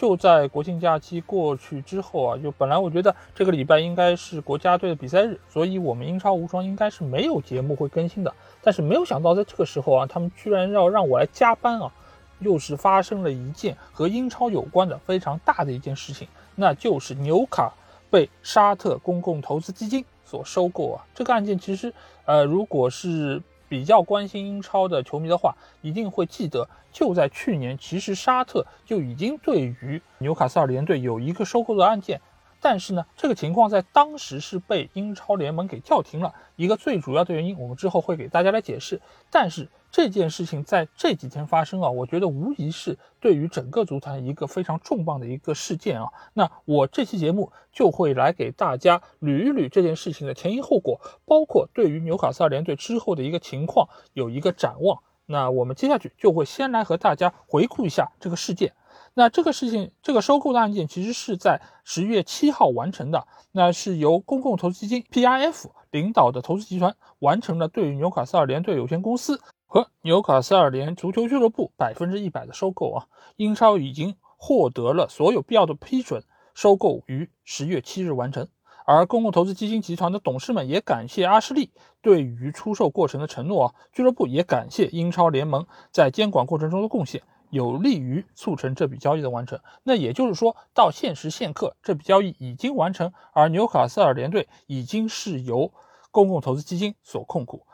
就在国庆假期过去之后啊，就本来我觉得这个礼拜应该是国家队的比赛日，所以我们英超无双应该是没有节目会更新的。但是没有想到在这个时候啊，他们居然要让我来加班啊！又是发生了一件和英超有关的非常大的一件事情，那就是纽卡被沙特公共投资基金所收购啊！这个案件其实，呃，如果是比较关心英超的球迷的话，一定会记得，就在去年，其实沙特就已经对于纽卡斯尔联队有一个收购的案件。但是呢，这个情况在当时是被英超联盟给叫停了。一个最主要的原因，我们之后会给大家来解释。但是这件事情在这几天发生啊，我觉得无疑是对于整个足坛一个非常重磅的一个事件啊。那我这期节目就会来给大家捋一捋这件事情的前因后果，包括对于纽卡斯尔联队之后的一个情况有一个展望。那我们接下去就会先来和大家回顾一下这个事件。那这个事情，这个收购的案件其实是在十月七号完成的。那是由公共投资基金 PIF 领导的投资集团完成了对于纽卡斯尔联队有限公司和纽卡斯尔联足球俱乐部百分之一百的收购啊。英超已经获得了所有必要的批准，收购于十月七日完成。而公共投资基金集团的董事们也感谢阿什利对于出售过程的承诺啊。俱乐部也感谢英超联盟在监管过程中的贡献。有利于促成这笔交易的完成。那也就是说到现时现刻，这笔交易已经完成，而纽卡斯尔联队已经是由公共投资基金所控股。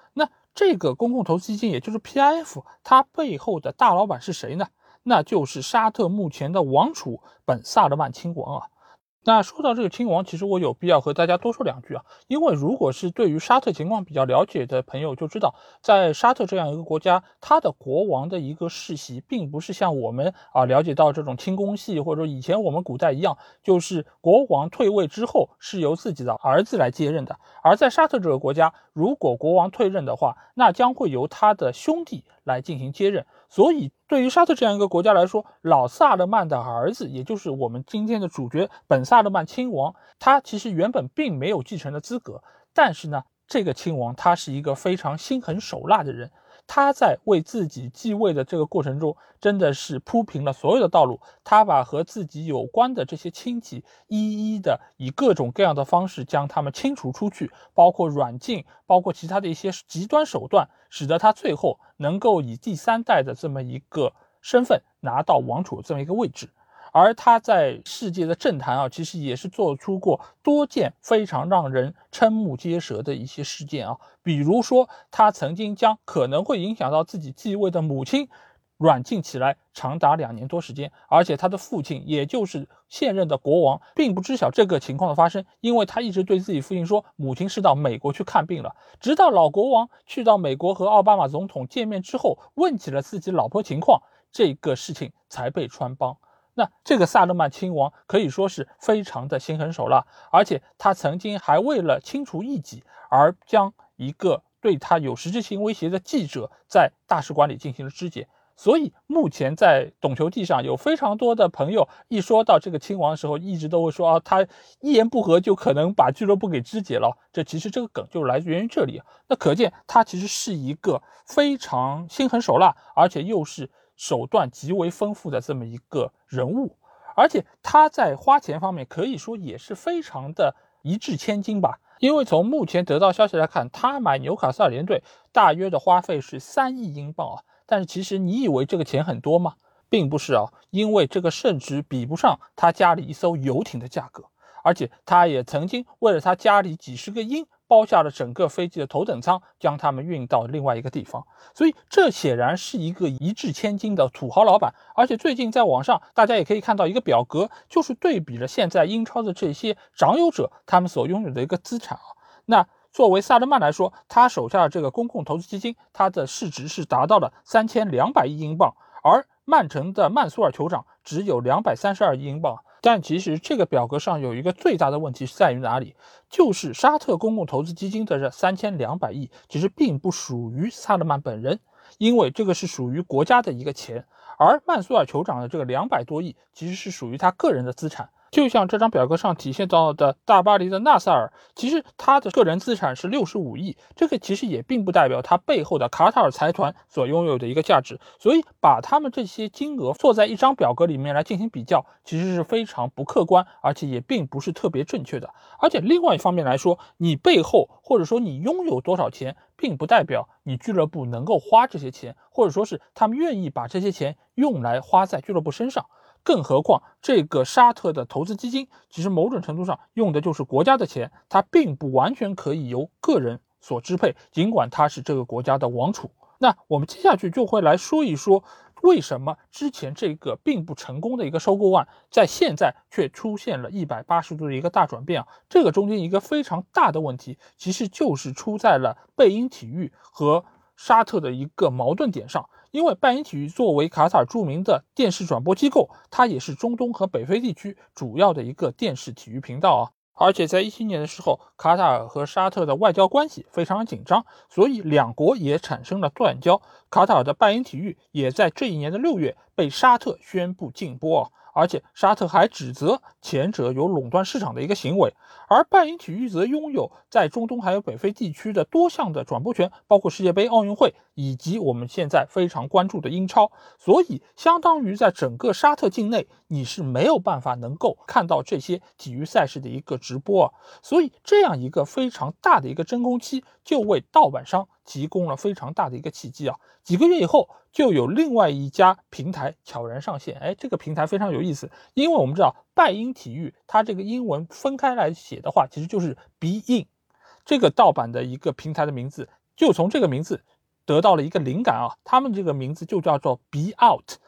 这个公共投资基金，也就是 PIF，它背后的大老板是谁呢？那就是沙特目前的王储本萨勒曼亲王啊。那说到这个亲王，其实我有必要和大家多说两句啊，因为如果是对于沙特情况比较了解的朋友就知道，在沙特这样一个国家，他的国王的一个世袭，并不是像我们啊了解到这种亲宫系，或者说以前我们古代一样，就是国王退位之后是由自己的儿子来接任的。而在沙特这个国家，如果国王退任的话，那将会由他的兄弟来进行接任。所以，对于沙特这样一个国家来说，老萨勒曼的儿子，也就是我们今天的主角本萨勒曼亲王，他其实原本并没有继承的资格。但是呢，这个亲王他是一个非常心狠手辣的人。他在为自己继位的这个过程中，真的是铺平了所有的道路。他把和自己有关的这些亲戚，一一的以各种各样的方式将他们清除出去，包括软禁，包括其他的一些极端手段，使得他最后能够以第三代的这么一个身份拿到王储这么一个位置。而他在世界的政坛啊，其实也是做出过多件非常让人瞠目结舌的一些事件啊，比如说他曾经将可能会影响到自己继位的母亲软禁起来长达两年多时间，而且他的父亲，也就是现任的国王，并不知晓这个情况的发生，因为他一直对自己父亲说母亲是到美国去看病了，直到老国王去到美国和奥巴马总统见面之后，问起了自己老婆情况，这个事情才被穿帮。那这个萨勒曼亲王可以说是非常的心狠手辣，而且他曾经还为了清除异己而将一个对他有实质性威胁的记者在大使馆里进行了肢解。所以目前在懂球帝上有非常多的朋友一说到这个亲王的时候，一直都会说啊，他一言不合就可能把俱乐部给肢解了。这其实这个梗就来源于这里。那可见他其实是一个非常心狠手辣，而且又是。手段极为丰富的这么一个人物，而且他在花钱方面可以说也是非常的一掷千金吧。因为从目前得到消息来看，他买纽卡斯尔联队大约的花费是三亿英镑啊。但是其实你以为这个钱很多吗？并不是啊，因为这个甚至比不上他家里一艘游艇的价格。而且他也曾经为了他家里几十个鹰。包下了整个飞机的头等舱，将他们运到另外一个地方，所以这显然是一个一掷千金的土豪老板。而且最近在网上，大家也可以看到一个表格，就是对比了现在英超的这些掌有者他们所拥有的一个资产啊。那作为萨勒曼来说，他手下的这个公共投资基金，它的市值是达到了三千两百亿英镑，而曼城的曼苏尔酋长只有两百三十二亿英镑。但其实这个表格上有一个最大的问题是在于哪里？就是沙特公共投资基金的这三千两百亿，其实并不属于萨勒曼本人，因为这个是属于国家的一个钱，而曼苏尔酋长的这个两百多亿，其实是属于他个人的资产。就像这张表格上体现到的大巴黎的纳赛尔，其实他的个人资产是六十五亿，这个其实也并不代表他背后的卡塔尔财团所拥有的一个价值，所以把他们这些金额做在一张表格里面来进行比较，其实是非常不客观，而且也并不是特别正确的。而且另外一方面来说，你背后或者说你拥有多少钱，并不代表你俱乐部能够花这些钱，或者说是他们愿意把这些钱用来花在俱乐部身上。更何况，这个沙特的投资基金其实某种程度上用的就是国家的钱，它并不完全可以由个人所支配。尽管他是这个国家的王储，那我们接下去就会来说一说，为什么之前这个并不成功的一个收购案，在现在却出现了一百八十度的一个大转变啊！这个中间一个非常大的问题，其实就是出在了贝因体育和沙特的一个矛盾点上。因为拜因体育作为卡塔尔著名的电视转播机构，它也是中东和北非地区主要的一个电视体育频道啊。而且在一七年的时候，卡塔尔和沙特的外交关系非常紧张，所以两国也产生了断交。卡塔尔的拜因体育也在这一年的六月被沙特宣布禁播啊。而且沙特还指责前者有垄断市场的一个行为，而拜因体育则拥有在中东还有北非地区的多项的转播权，包括世界杯、奥运会以及我们现在非常关注的英超。所以，相当于在整个沙特境内，你是没有办法能够看到这些体育赛事的一个直播。啊所以，这样一个非常大的一个真空期，就为盗版商。提供了非常大的一个契机啊！几个月以后，就有另外一家平台悄然上线。哎，这个平台非常有意思，因为我们知道拜因体育，它这个英文分开来写的话，其实就是 Be In。这个盗版的一个平台的名字，就从这个名字得到了一个灵感啊！他们这个名字就叫做 Be Out。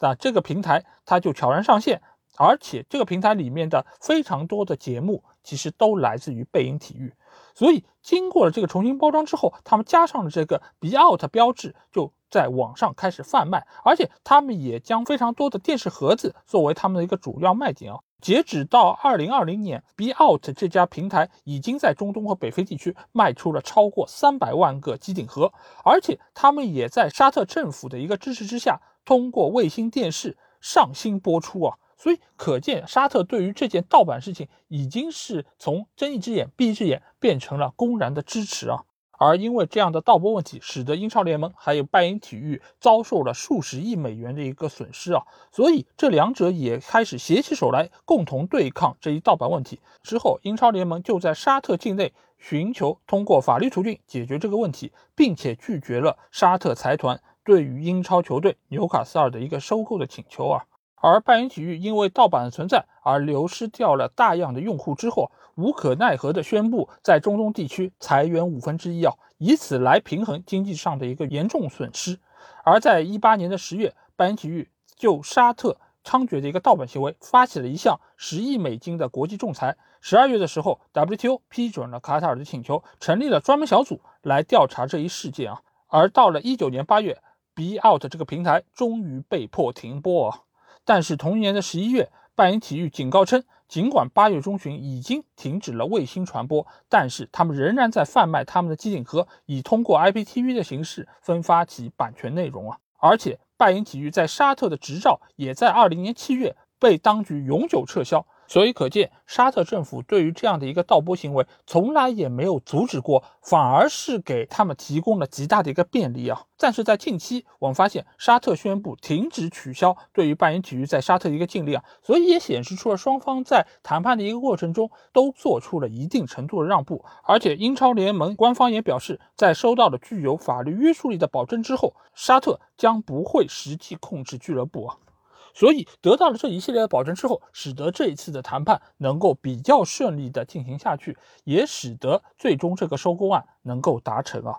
那这个平台它就悄然上线，而且这个平台里面的非常多的节目，其实都来自于贝因体育。所以，经过了这个重新包装之后，他们加上了这个 Be Out 标志，就在网上开始贩卖，而且他们也将非常多的电视盒子作为他们的一个主要卖点啊。截止到二零二零年，Be Out 这家平台已经在中东和北非地区卖出了超过三百万个机顶盒，而且他们也在沙特政府的一个支持之下，通过卫星电视上新播出啊。所以可见，沙特对于这件盗版事情已经是从睁一只眼闭一只眼变成了公然的支持啊！而因为这样的盗播问题，使得英超联盟还有拜仁体育遭受了数十亿美元的一个损失啊！所以这两者也开始携起手来，共同对抗这一盗版问题。之后，英超联盟就在沙特境内寻求通过法律途径解决这个问题，并且拒绝了沙特财团对于英超球队纽卡斯尔的一个收购的请求啊！而拜仁体育因为盗版的存在而流失掉了大量的用户之后，无可奈何的宣布在中东地区裁员五分之一啊，以此来平衡经济上的一个严重损失。而在一八年的十月，拜仁体育就沙特猖獗的一个盗版行为发起了一项十亿美金的国际仲裁。十二月的时候，WTO 批准了卡塔尔的请求，成立了专门小组来调查这一事件啊。而到了一九年八月，Be Out 这个平台终于被迫停播啊。但是同年的十一月，拜仁体育警告称，尽管八月中旬已经停止了卫星传播，但是他们仍然在贩卖他们的机顶盒，以通过 IPTV 的形式分发其版权内容啊！而且拜仁体育在沙特的执照也在二零年七月被当局永久撤销。所以可见，沙特政府对于这样的一个盗播行为，从来也没有阻止过，反而是给他们提供了极大的一个便利啊。但是在近期，我们发现沙特宣布停止取消对于拜仁体育在沙特的一个禁令啊，所以也显示出了双方在谈判的一个过程中都做出了一定程度的让步。而且英超联盟官方也表示，在收到了具有法律约束力的保证之后，沙特将不会实际控制俱乐部啊。所以得到了这一系列的保证之后，使得这一次的谈判能够比较顺利的进行下去，也使得最终这个收购案能够达成啊。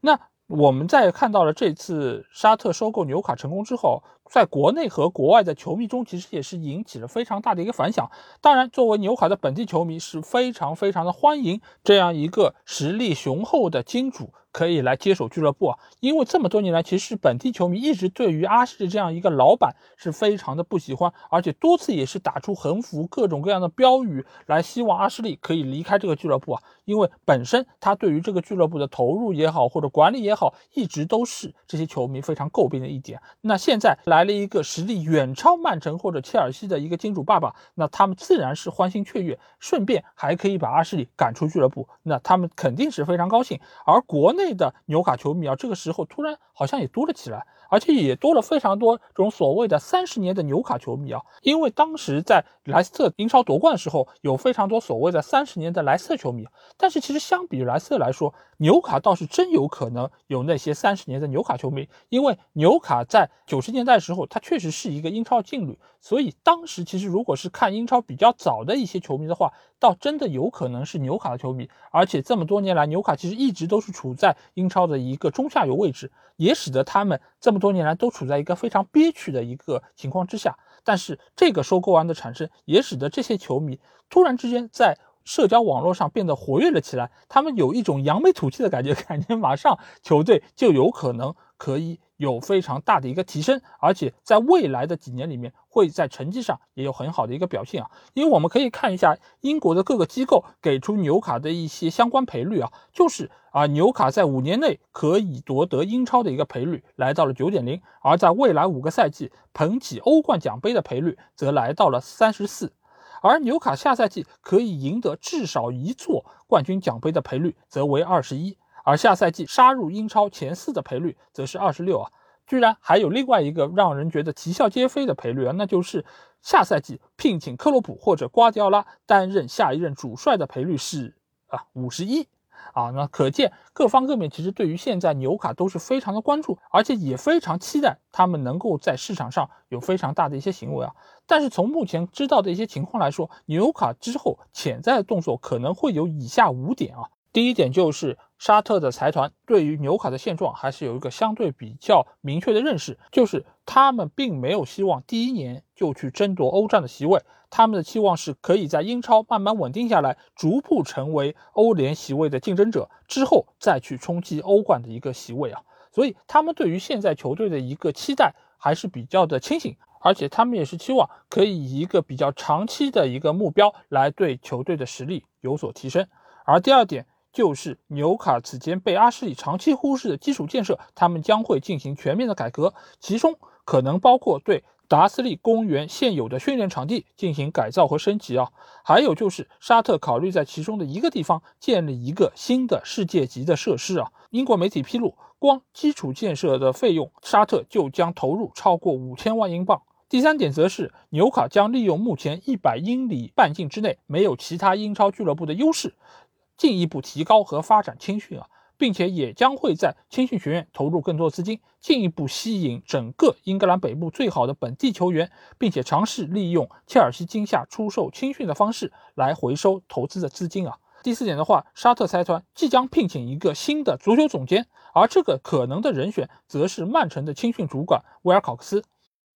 那我们在看到了这次沙特收购纽卡成功之后，在国内和国外的球迷中，其实也是引起了非常大的一个反响。当然，作为纽卡的本地球迷是非常非常的欢迎这样一个实力雄厚的金主。可以来接手俱乐部啊，因为这么多年来，其实本地球迷一直对于阿什利这样一个老板是非常的不喜欢，而且多次也是打出横幅、各种各样的标语来希望阿什利可以离开这个俱乐部啊，因为本身他对于这个俱乐部的投入也好，或者管理也好，一直都是这些球迷非常诟病的一点。那现在来了一个实力远超曼城或者切尔西的一个金主爸爸，那他们自然是欢欣雀跃，顺便还可以把阿什利赶出俱乐部，那他们肯定是非常高兴。而国内的纽卡球迷啊，这个时候突然好像也多了起来，而且也多了非常多种所谓的三十年的纽卡球迷啊。因为当时在莱斯特英超夺冠的时候，有非常多所谓的三十年的莱斯特球迷。但是其实相比莱斯特来说，纽卡倒是真有可能有那些三十年的纽卡球迷，因为纽卡在九十年代的时候，它确实是一个英超劲旅，所以当时其实如果是看英超比较早的一些球迷的话，倒真的有可能是纽卡的球迷。而且这么多年来，纽卡其实一直都是处在英超的一个中下游位置，也使得他们这么多年来都处在一个非常憋屈的一个情况之下。但是这个收购案的产生，也使得这些球迷突然之间在社交网络上变得活跃了起来，他们有一种扬眉吐气的感觉，感觉马上球队就有可能可以有非常大的一个提升，而且在未来的几年里面会在成绩上也有很好的一个表现啊。因为我们可以看一下英国的各个机构给出纽卡的一些相关赔率啊，就是啊纽卡在五年内可以夺得英超的一个赔率来到了九点零，而在未来五个赛季捧起欧冠奖杯的赔率则来到了三十四。而纽卡下赛季可以赢得至少一座冠军奖杯的赔率则为二十一，而下赛季杀入英超前四的赔率则是二十六啊！居然还有另外一个让人觉得啼笑皆非的赔率啊，那就是下赛季聘请克洛普或者瓜迪奥拉担任下一任主帅的赔率是啊五十一。啊，那可见各方各面其实对于现在纽卡都是非常的关注，而且也非常期待他们能够在市场上有非常大的一些行为啊。但是从目前知道的一些情况来说，纽卡之后潜在的动作可能会有以下五点啊。第一点就是沙特的财团对于纽卡的现状还是有一个相对比较明确的认识，就是他们并没有希望第一年就去争夺欧战的席位。他们的期望是可以在英超慢慢稳定下来，逐步成为欧联席位的竞争者，之后再去冲击欧冠的一个席位啊。所以他们对于现在球队的一个期待还是比较的清醒，而且他们也是期望可以以一个比较长期的一个目标来对球队的实力有所提升。而第二点就是纽卡此前被阿什利长期忽视的基础建设，他们将会进行全面的改革，其中可能包括对。达斯利公园现有的训练场地进行改造和升级啊，还有就是沙特考虑在其中的一个地方建立一个新的世界级的设施啊。英国媒体披露，光基础建设的费用，沙特就将投入超过五千万英镑。第三点则是纽卡将利用目前一百英里半径之内没有其他英超俱乐部的优势，进一步提高和发展青训啊。并且也将会在青训学院投入更多资金，进一步吸引整个英格兰北部最好的本地球员，并且尝试利用切尔西今夏出售青训的方式来回收投资的资金啊。第四点的话，沙特财团即将聘请一个新的足球总监，而这个可能的人选则是曼城的青训主管威尔考克斯。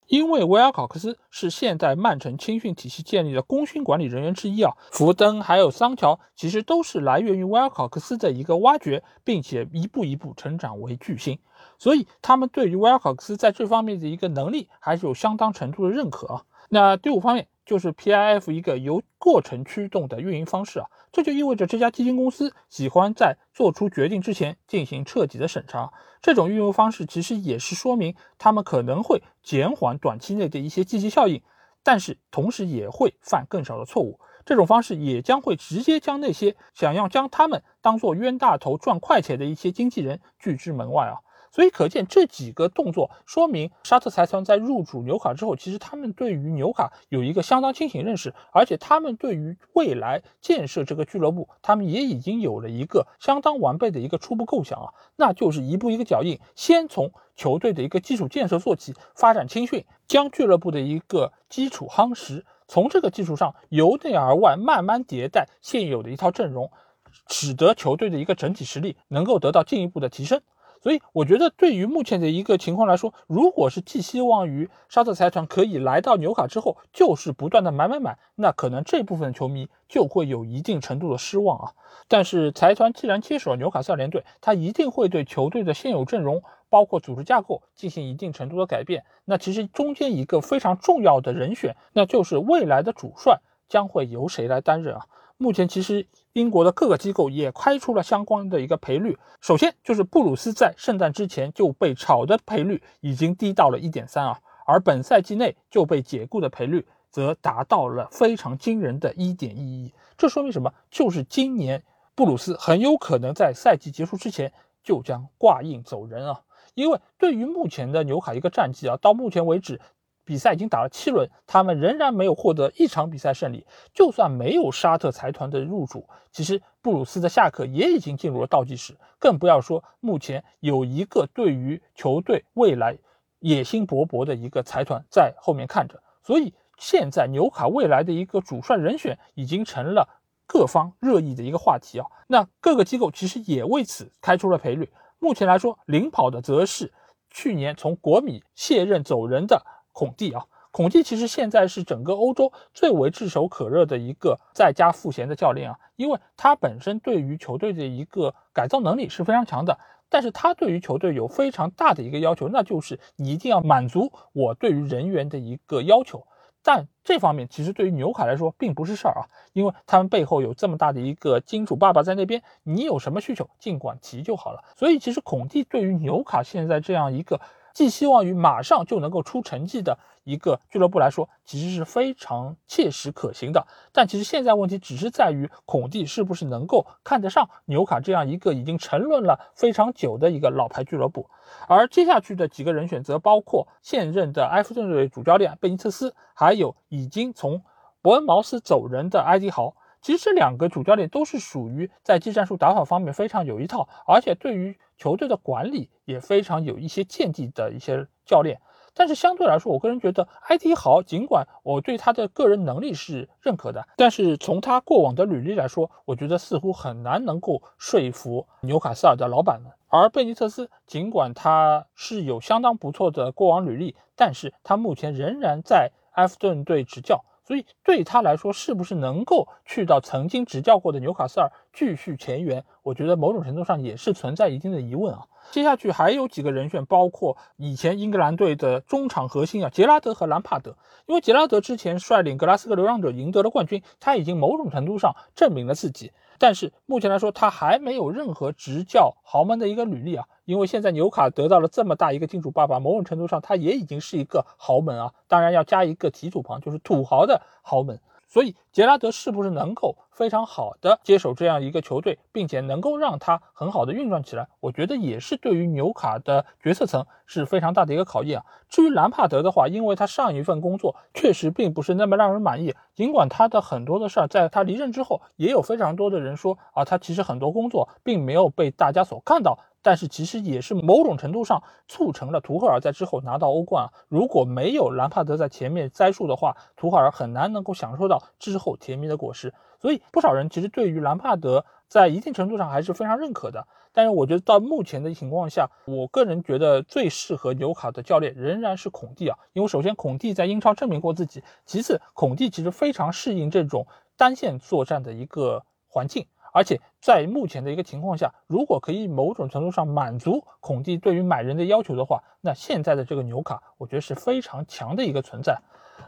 因为威尔考克斯是现代曼城青训体系建立的功勋管理人员之一啊，福登还有桑乔其实都是来源于威尔考克斯的一个挖掘，并且一步一步成长为巨星，所以他们对于威尔考克斯在这方面的一个能力还是有相当程度的认可啊。那第五方面。就是 PIF 一个由过程驱动的运营方式啊，这就意味着这家基金公司喜欢在做出决定之前进行彻底的审查。这种运营方式其实也是说明他们可能会减缓短期内的一些积极效应，但是同时也会犯更少的错误。这种方式也将会直接将那些想要将他们当做冤大头赚快钱的一些经纪人拒之门外啊。所以可见这几个动作说明沙特财团在入主纽卡之后，其实他们对于纽卡有一个相当清醒认识，而且他们对于未来建设这个俱乐部，他们也已经有了一个相当完备的一个初步构想啊，那就是一步一个脚印，先从球队的一个基础建设做起，发展青训，将俱乐部的一个基础夯实，从这个基础上由内而外慢慢迭代现有的一套阵容，使得球队的一个整体实力能够得到进一步的提升。所以我觉得，对于目前的一个情况来说，如果是寄希望于沙特财团可以来到纽卡之后，就是不断的买买买，那可能这部分球迷就会有一定程度的失望啊。但是财团既然接手了纽卡斯尔联队，他一定会对球队的现有阵容，包括组织架构进行一定程度的改变。那其实中间一个非常重要的人选，那就是未来的主帅将会由谁来担任啊？目前其实英国的各个机构也开出了相关的一个赔率。首先就是布鲁斯在圣诞之前就被炒的赔率已经低到了一点三啊，而本赛季内就被解雇的赔率则达到了非常惊人的一点一一。这说明什么？就是今年布鲁斯很有可能在赛季结束之前就将挂印走人啊！因为对于目前的纽卡一个战绩啊，到目前为止。比赛已经打了七轮，他们仍然没有获得一场比赛胜利。就算没有沙特财团的入主，其实布鲁斯的下课也已经进入了倒计时。更不要说目前有一个对于球队未来野心勃勃的一个财团在后面看着。所以现在纽卡未来的一个主帅人选已经成了各方热议的一个话题啊。那各个机构其实也为此开出了赔率。目前来说，领跑的则是去年从国米卸任走人的。孔蒂啊，孔蒂其实现在是整个欧洲最为炙手可热的一个在家赋闲的教练啊，因为他本身对于球队的一个改造能力是非常强的，但是他对于球队有非常大的一个要求，那就是你一定要满足我对于人员的一个要求。但这方面其实对于纽卡来说并不是事儿啊，因为他们背后有这么大的一个金主爸爸在那边，你有什么需求尽管提就好了。所以其实孔蒂对于纽卡现在这样一个。寄希望于马上就能够出成绩的一个俱乐部来说，其实是非常切实可行的。但其实现在问题只是在于孔蒂是不是能够看得上纽卡这样一个已经沉沦了非常久的一个老牌俱乐部。而接下去的几个人选则包括现任的埃弗顿队主教练贝尼特斯，还有已经从伯恩茅斯走人的埃迪豪。其实这两个主教练都是属于在技战术打法方面非常有一套，而且对于球队的管理也非常有一些见地的一些教练。但是相对来说，我个人觉得埃迪豪，尽管我对他的个人能力是认可的，但是从他过往的履历来说，我觉得似乎很难能够说服纽卡斯尔的老板们。而贝尼特斯，尽管他是有相当不错的过往履历，但是他目前仍然在埃弗顿队执教。所以对他来说，是不是能够去到曾经执教过的纽卡斯尔继续前缘？我觉得某种程度上也是存在一定的疑问啊。接下去还有几个人选，包括以前英格兰队的中场核心啊，杰拉德和兰帕德。因为杰拉德之前率领格拉斯哥流浪者赢得了冠军，他已经某种程度上证明了自己。但是目前来说，他还没有任何执教豪门的一个履历啊。因为现在纽卡得到了这么大一个金主爸爸，某种程度上他也已经是一个豪门啊。当然要加一个提土旁，就是土豪的豪门。所以杰拉德是不是能够非常好的接手这样一个球队，并且能够让他很好的运转起来？我觉得也是对于纽卡的决策层是非常大的一个考验啊。至于兰帕德的话，因为他上一份工作确实并不是那么让人满意，尽管他的很多的事儿在他离任之后，也有非常多的人说啊，他其实很多工作并没有被大家所看到。但是其实也是某种程度上促成了图赫尔在之后拿到欧冠啊。如果没有兰帕德在前面栽树的话，图赫尔很难能够享受到之后甜蜜的果实。所以不少人其实对于兰帕德在一定程度上还是非常认可的。但是我觉得到目前的情况下，我个人觉得最适合纽卡的教练仍然是孔蒂啊。因为首先孔蒂在英超证明过自己，其次孔蒂其实非常适应这种单线作战的一个环境。而且在目前的一个情况下，如果可以某种程度上满足孔蒂对于买人的要求的话，那现在的这个纽卡，我觉得是非常强的一个存在。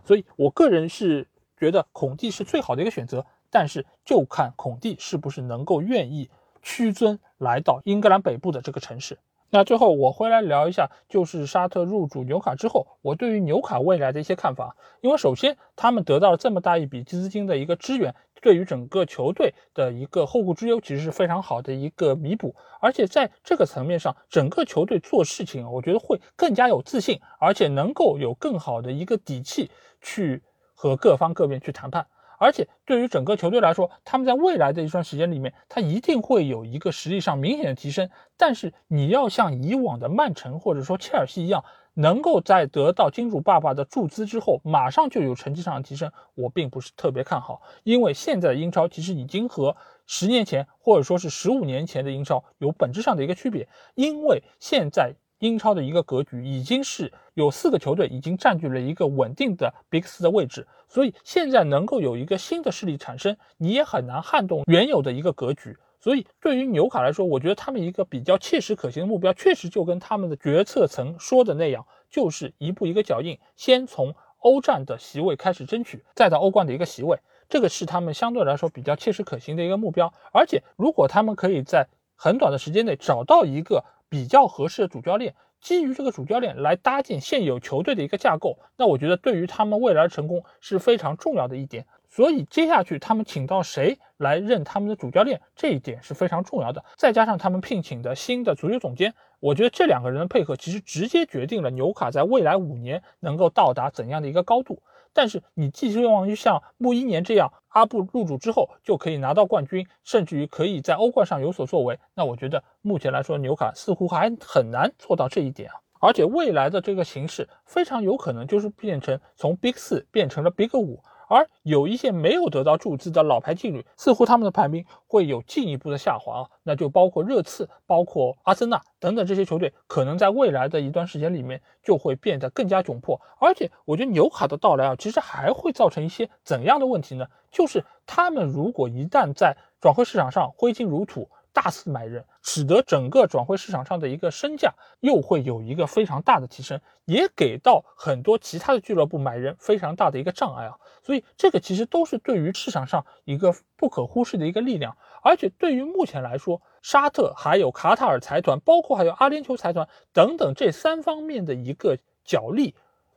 所以我个人是觉得孔蒂是最好的一个选择，但是就看孔蒂是不是能够愿意屈尊来到英格兰北部的这个城市。那最后我会来聊一下，就是沙特入主纽卡之后，我对于纽卡未来的一些看法。因为首先他们得到了这么大一笔资金的一个支援。对于整个球队的一个后顾之忧，其实是非常好的一个弥补，而且在这个层面上，整个球队做事情，我觉得会更加有自信，而且能够有更好的一个底气去和各方各面去谈判。而且对于整个球队来说，他们在未来的一段时间里面，他一定会有一个实力上明显的提升。但是你要像以往的曼城或者说切尔西一样，能够在得到金主爸爸的注资之后，马上就有成绩上的提升，我并不是特别看好。因为现在的英超其实已经和十年前或者说是十五年前的英超有本质上的一个区别，因为现在英超的一个格局已经是有四个球队已经占据了一个稳定的 Big 四的位置，所以现在能够有一个新的势力产生，你也很难撼动原有的一个格局。所以，对于纽卡来说，我觉得他们一个比较切实可行的目标，确实就跟他们的决策层说的那样，就是一步一个脚印，先从欧战的席位开始争取，再到欧冠的一个席位，这个是他们相对来说比较切实可行的一个目标。而且，如果他们可以在很短的时间内找到一个比较合适的主教练，基于这个主教练来搭建现有球队的一个架构，那我觉得对于他们未来成功是非常重要的一点。所以接下去他们请到谁来任他们的主教练，这一点是非常重要的。再加上他们聘请的新的足球总监，我觉得这两个人的配合其实直接决定了纽卡在未来五年能够到达怎样的一个高度。但是你寄希望于像穆一年这样，阿布入主之后就可以拿到冠军，甚至于可以在欧冠上有所作为，那我觉得目前来说纽卡似乎还很难做到这一点啊。而且未来的这个形势非常有可能就是变成从 Big 四变成了 Big 五。而有一些没有得到注资的老牌劲旅，似乎他们的排名会有进一步的下滑啊，那就包括热刺、包括阿森纳等等这些球队，可能在未来的一段时间里面就会变得更加窘迫。而且，我觉得纽卡的到来啊，其实还会造成一些怎样的问题呢？就是他们如果一旦在转会市场上挥金如土。大肆买人，使得整个转会市场上的一个身价又会有一个非常大的提升，也给到很多其他的俱乐部买人非常大的一个障碍啊。所以这个其实都是对于市场上一个不可忽视的一个力量。而且对于目前来说，沙特还有卡塔尔财团，包括还有阿联酋财团等等这三方面的一个角力。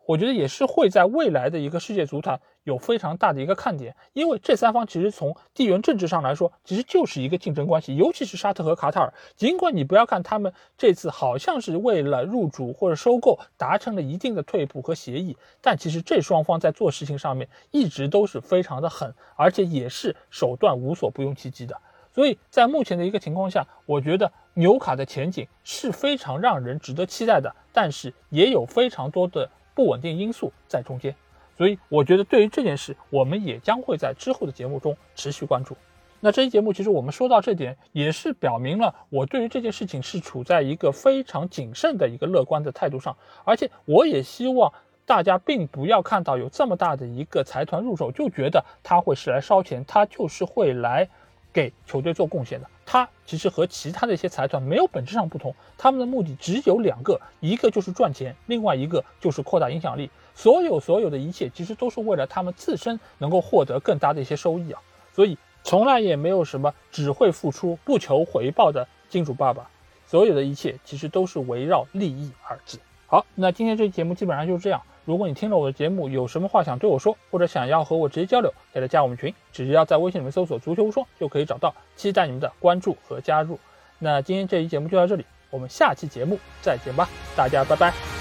我觉得也是会在未来的一个世界足坛有非常大的一个看点，因为这三方其实从地缘政治上来说，其实就是一个竞争关系，尤其是沙特和卡塔尔。尽管你不要看他们这次好像是为了入主或者收购达成了一定的退步和协议，但其实这双方在做事情上面一直都是非常的狠，而且也是手段无所不用其极的。所以在目前的一个情况下，我觉得纽卡的前景是非常让人值得期待的，但是也有非常多的。不稳定因素在中间，所以我觉得对于这件事，我们也将会在之后的节目中持续关注。那这期节目其实我们说到这点，也是表明了我对于这件事情是处在一个非常谨慎的一个乐观的态度上，而且我也希望大家并不要看到有这么大的一个财团入手就觉得他会是来烧钱，他就是会来。给球队做贡献的，他其实和其他的一些财团没有本质上不同，他们的目的只有两个，一个就是赚钱，另外一个就是扩大影响力。所有所有的一切，其实都是为了他们自身能够获得更大的一些收益啊。所以从来也没有什么只会付出不求回报的金主爸爸，所有的一切其实都是围绕利益而治。好，那今天这期节目基本上就是这样。如果你听了我的节目，有什么话想对我说，或者想要和我直接交流，可以加我们群，只要在微信里面搜索“足球无双”就可以找到。期待你们的关注和加入。那今天这期节目就到这里，我们下期节目再见吧，大家拜拜。